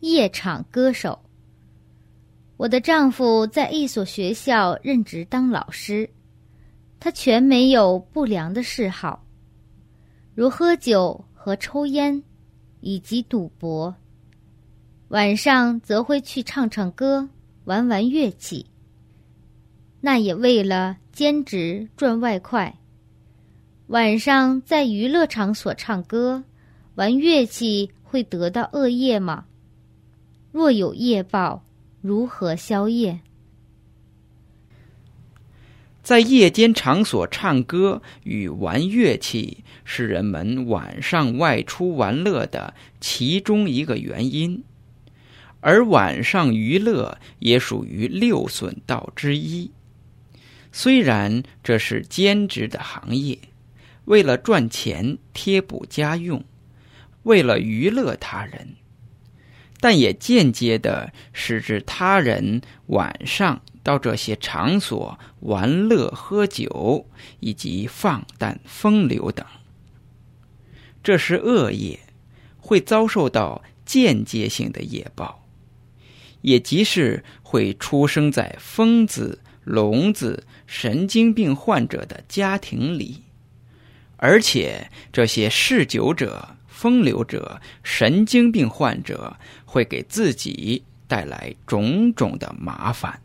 夜场歌手。我的丈夫在一所学校任职当老师，他全没有不良的嗜好，如喝酒和抽烟，以及赌博。晚上则会去唱唱歌，玩玩乐器。那也为了兼职赚外快。晚上在娱乐场所唱歌、玩乐器，会得到恶业吗？若有业报，如何消业？在夜间场所唱歌与玩乐器，是人们晚上外出玩乐的其中一个原因。而晚上娱乐也属于六损道之一。虽然这是兼职的行业，为了赚钱贴补家用，为了娱乐他人，但也间接的使之他人晚上到这些场所玩乐、喝酒以及放诞风流等。这是恶业，会遭受到间接性的业报。也即是会出生在疯子、聋子、神经病患者的家庭里，而且这些嗜酒者、风流者、神经病患者会给自己带来种种的麻烦。